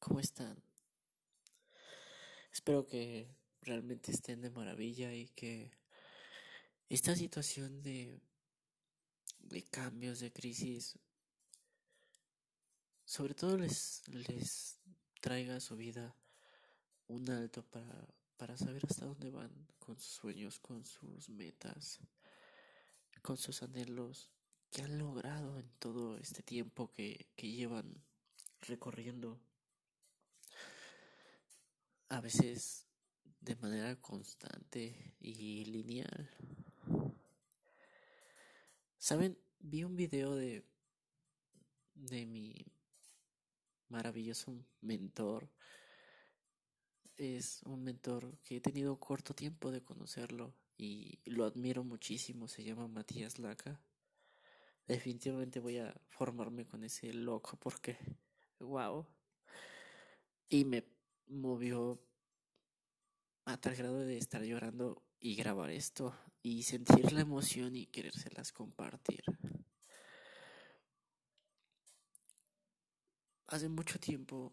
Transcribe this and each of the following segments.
¿Cómo están? Espero que realmente estén de maravilla y que esta situación de, cambios, de crisis, sobre todo les, les traiga a su vida un alto para, para saber hasta dónde van con sus sueños, con sus metas, con sus anhelos que han logrado en todo este tiempo que, que llevan recorriendo a veces de manera constante y lineal. Saben, vi un video de de mi maravilloso mentor. Es un mentor que he tenido corto tiempo de conocerlo y lo admiro muchísimo. Se llama Matías Laca. Definitivamente voy a formarme con ese loco porque, wow. Y me movió a tal grado de estar llorando y grabar esto y sentir la emoción y querérselas compartir. Hace mucho tiempo,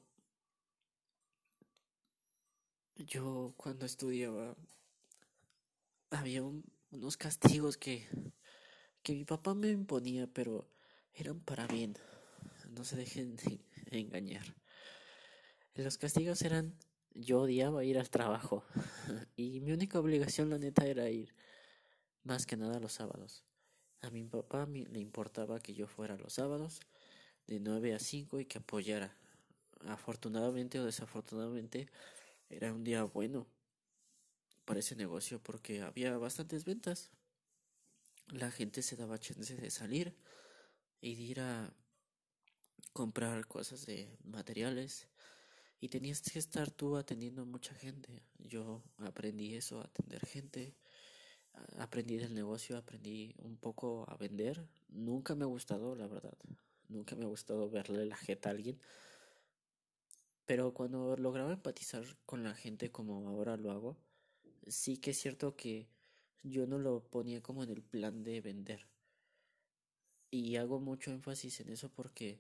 yo cuando estudiaba, había unos castigos que, que mi papá me imponía, pero eran para bien. No se dejen de engañar. Los castigos eran, yo odiaba ir al trabajo y mi única obligación la neta era ir, más que nada los sábados. A mi papá le importaba que yo fuera los sábados de 9 a 5 y que apoyara. Afortunadamente o desafortunadamente era un día bueno para ese negocio porque había bastantes ventas. La gente se daba chance de salir y de ir a comprar cosas de materiales y tenías que estar tú atendiendo a mucha gente. Yo aprendí eso, atender gente. Aprendí del negocio, aprendí un poco a vender. Nunca me ha gustado, la verdad. Nunca me ha gustado verle la jeta a alguien. Pero cuando lograba empatizar con la gente como ahora lo hago, sí que es cierto que yo no lo ponía como en el plan de vender. Y hago mucho énfasis en eso porque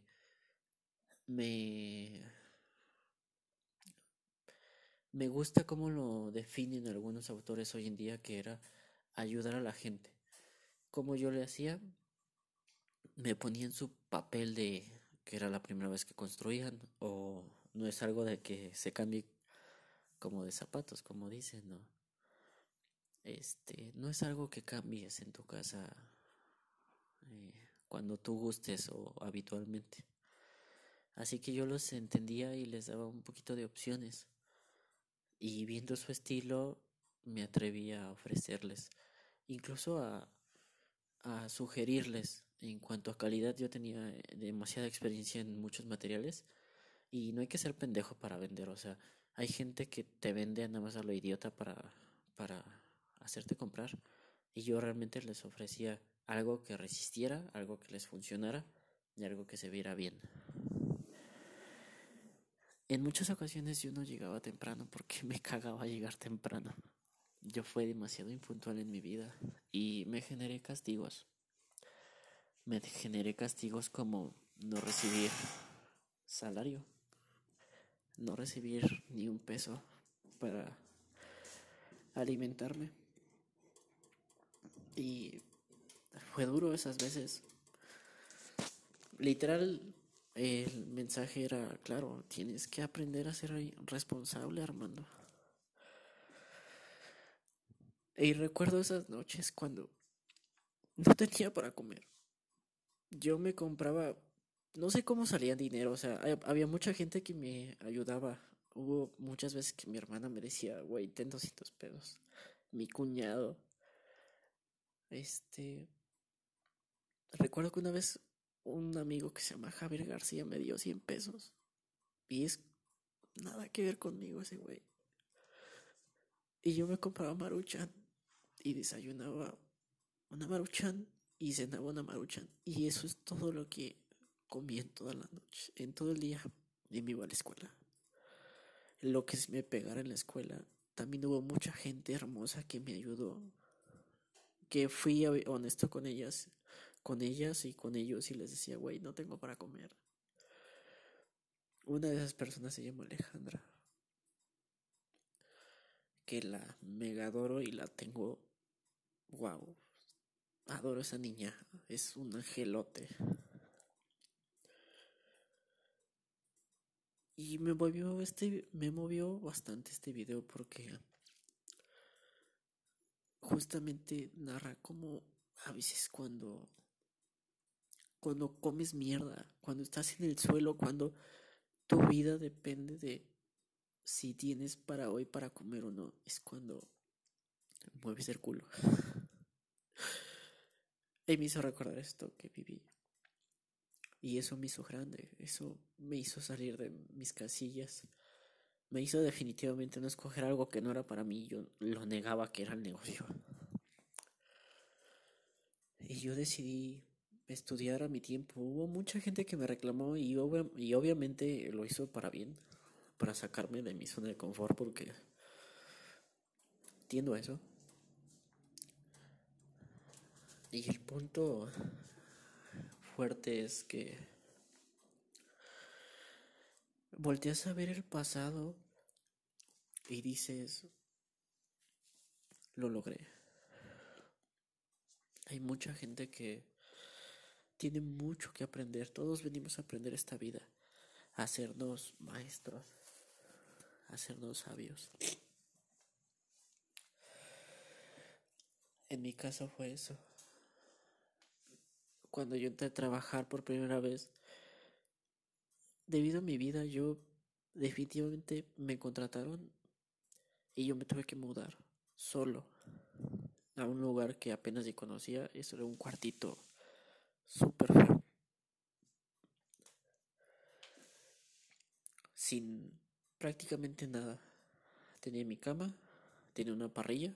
me me gusta cómo lo definen algunos autores hoy en día que era ayudar a la gente. Como yo le hacía, me ponía en su papel de que era la primera vez que construían o no es algo de que se cambie como de zapatos, como dicen, ¿no? Este, no es algo que cambies en tu casa eh, cuando tú gustes o habitualmente. Así que yo los entendía y les daba un poquito de opciones. Y viendo su estilo, me atreví a ofrecerles, incluso a, a sugerirles en cuanto a calidad, yo tenía eh, demasiada experiencia en muchos materiales y no hay que ser pendejo para vender. O sea, hay gente que te vende nada más a lo idiota para, para hacerte comprar y yo realmente les ofrecía algo que resistiera, algo que les funcionara y algo que se viera bien. En muchas ocasiones yo no llegaba temprano porque me cagaba llegar temprano. Yo fui demasiado impuntual en mi vida y me generé castigos me generé castigos como no recibir salario, no recibir ni un peso para alimentarme. Y fue duro esas veces. Literal, el mensaje era, claro, tienes que aprender a ser responsable, Armando. Y recuerdo esas noches cuando no tenía para comer yo me compraba, no sé cómo salía dinero, o sea, había mucha gente que me ayudaba. Hubo muchas veces que mi hermana me decía, güey, ten 200 pesos. Mi cuñado. Este. Recuerdo que una vez un amigo que se llama Javier García me dio 100 pesos. Y es nada que ver conmigo ese güey. Y yo me compraba maruchan y desayunaba una maruchan y cenaba una maruchan. Y eso es todo lo que comí en toda la noche, en todo el día, y me iba a la escuela. Lo que me pegara en la escuela, también hubo mucha gente hermosa que me ayudó, que fui honesto con ellas, con ellas y con ellos y les decía, güey, no tengo para comer. Una de esas personas se llama Alejandra. Que la mega adoro y la tengo. Wow. Adoro esa niña. Es un angelote. Y me movió este. Me movió bastante este video porque justamente narra como a veces cuando cuando comes mierda, cuando estás en el suelo, cuando tu vida depende de si tienes para hoy para comer o no, es cuando mueves el culo. y me hizo recordar esto que viví. Y eso me hizo grande, eso me hizo salir de mis casillas. Me hizo definitivamente no escoger algo que no era para mí, yo lo negaba que era el negocio. Y yo decidí estudiar a mi tiempo. Hubo mucha gente que me reclamó y, obviamente lo hizo para bien, para sacarme de mi zona de confort porque entiendo eso. Y el punto fuerte es que volteas a ver el pasado y dices, lo logré. Hay mucha gente que tiene mucho que aprender. Todos venimos a aprender esta vida, a hacernos maestros, a hacernos sabios. En mi caso fue eso. Cuando yo entré a trabajar por primera vez, debido a mi vida, yo definitivamente me contrataron y yo me tuve que mudar solo a un lugar que apenas yo conocía. Eso era un cuartito súper feo. Sin prácticamente nada. Tenía mi cama, tenía una parrilla,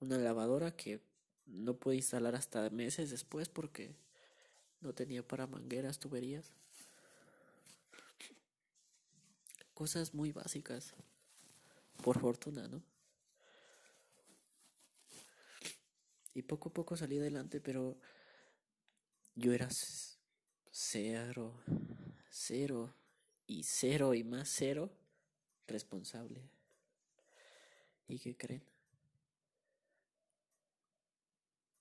una lavadora que no pude instalar hasta meses después porque no tenía para mangueras, tuberías. Cosas muy básicas. Por fortuna, ¿no? Y poco a poco salí adelante, pero yo era cero, cero y cero y más cero responsable. ¿Y qué creen?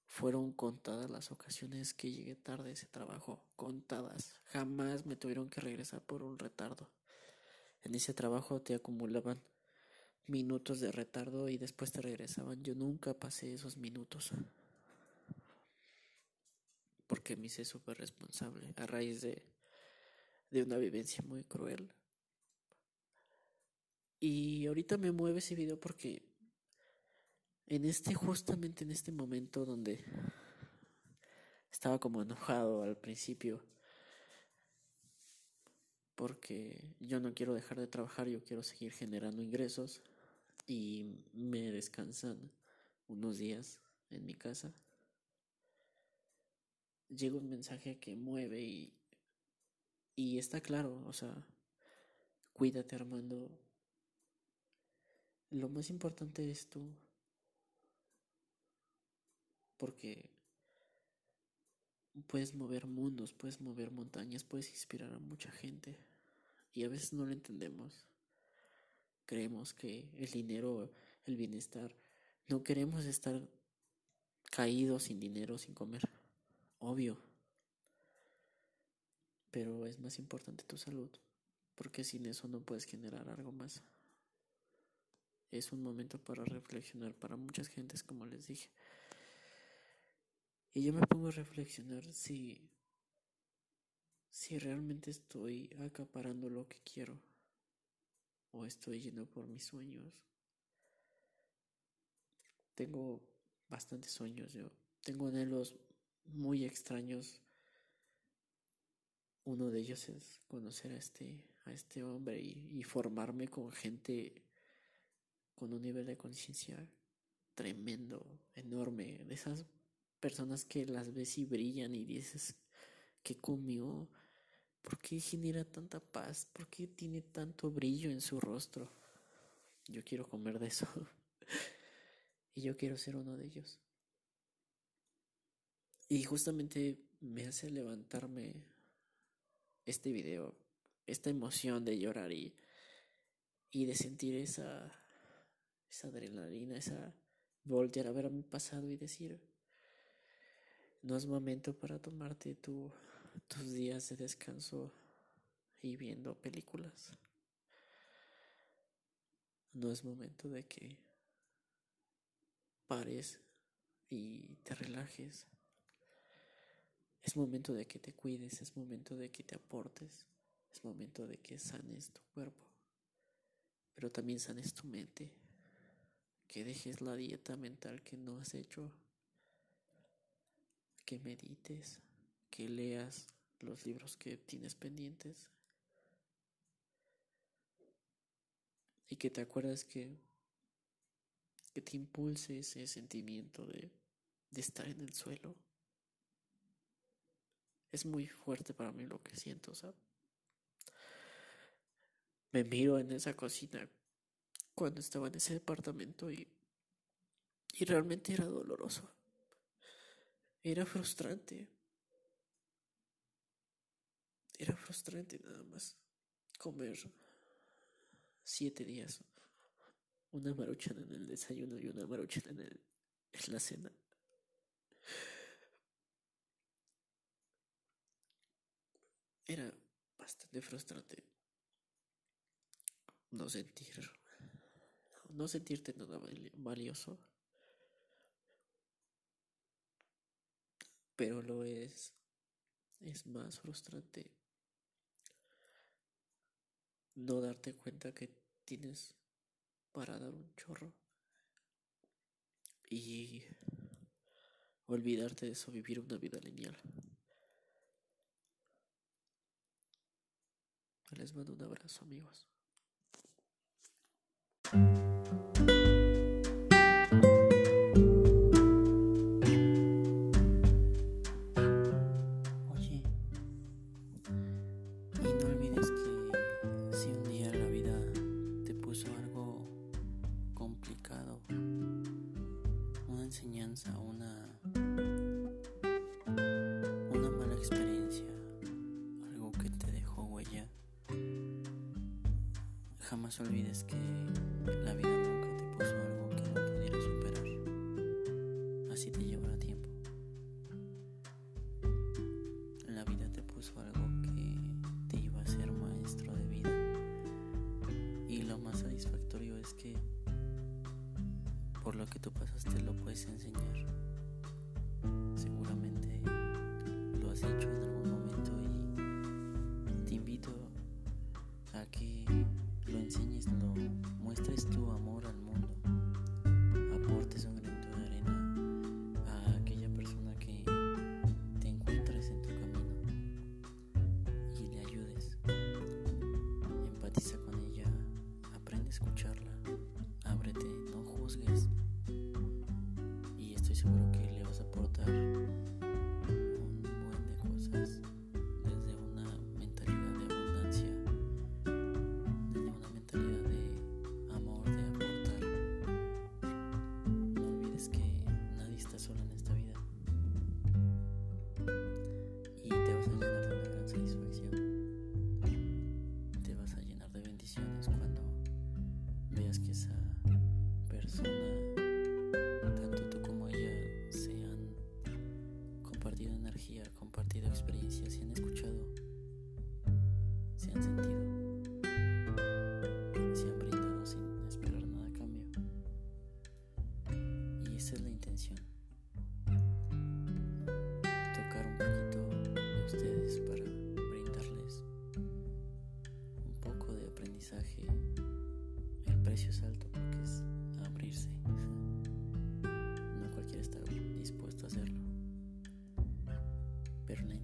Fueron contadas las ocasiones que llegué tarde a ese trabajo, contadas. Jamás me tuvieron que regresar por un retardo. En ese trabajo te acumulaban minutos de retardo y después te regresaban. Yo nunca pasé esos minutos porque me hice súper responsable a raíz de, de una vivencia muy cruel. Y ahorita me mueve ese video porque en este, justamente en este momento donde estaba como enojado al principio, porque yo no quiero dejar de trabajar, yo quiero seguir generando ingresos y me descansan unos días en mi casa llega un mensaje que mueve y, y está claro, o sea, cuídate Armando. Lo más importante es tú. Porque puedes mover mundos, puedes mover montañas, puedes inspirar a mucha gente. Y a veces no lo entendemos. Creemos que el dinero, el bienestar, no queremos estar caídos sin dinero, sin comer obvio. Pero es más importante tu salud, porque sin eso no puedes generar algo más. Es un momento para reflexionar para muchas gentes, como les dije. Y yo me pongo a reflexionar si si realmente estoy acaparando lo que quiero o estoy yendo por mis sueños. Tengo bastantes sueños, yo tengo anhelos muy extraños. Uno de ellos es conocer a este, a este hombre y, formarme con gente con un nivel de conciencia tremendo, enorme, de esas personas que las ves y brillan y dices, ¿qué comió? ¿Por qué genera tanta paz? ¿Por qué tiene tanto brillo en su rostro? Yo quiero comer de eso. y yo quiero ser uno de ellos. Y justamente me hace levantarme este video esta emoción de llorar y, y de sentir esa, esa adrenalina, esa voltear a ver a mi pasado y decir, no es momento para tomarte tu, tus días de descanso y viendo películas. No es momento de que pares y te relajes. Es momento de que te cuides, es momento de que te aportes, es momento de que sanes tu cuerpo, pero también sanes tu mente, que dejes la dieta mental que no has hecho, que medites, que leas los libros que tienes pendientes y que te acuerdes que que te impulse ese sentimiento de, de estar en el suelo. Es muy fuerte para mí lo que siento, ¿sabes? Me miro en esa cocina cuando estaba en ese departamento y, y realmente era doloroso. Era frustrante. Era frustrante nada más comer siete días una maruchana en el desayuno y una maruchana en, el, en la cena. Era bastante frustrante no sentir, no sentirte nada valioso, pero lo es, es más frustrante no darte cuenta que tienes para dar un chorro y olvidarte de eso, vivir una vida lineal. Les mando un abrazo amigos. La vida nunca te puso algo que no pudieras superar. Así te llevará tiempo. La vida te puso algo que te iba a ser maestro de vida. Y lo más satisfactorio es que por lo que tú pasaste lo puedes enseñar.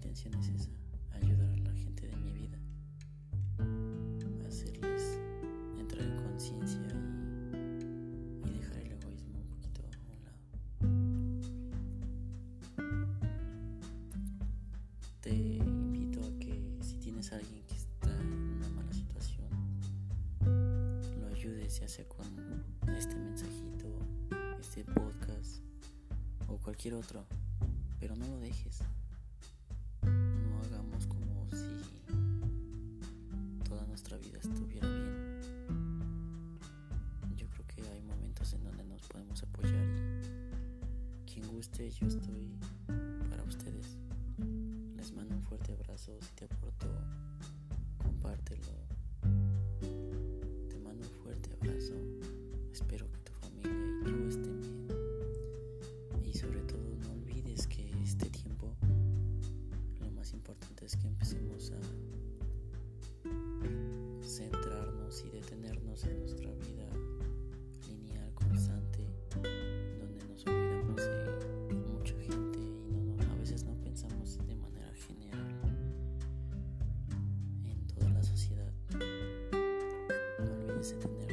Intención es esa, ayudar a la gente de mi vida, hacerles entrar en conciencia y, dejar el egoísmo un poquito a un lado. Te invito a que si tienes a alguien que está en una mala situación, lo ayudes ya sea con este mensajito, este podcast o cualquier otro, Si te aportó, compártelo. sit in there.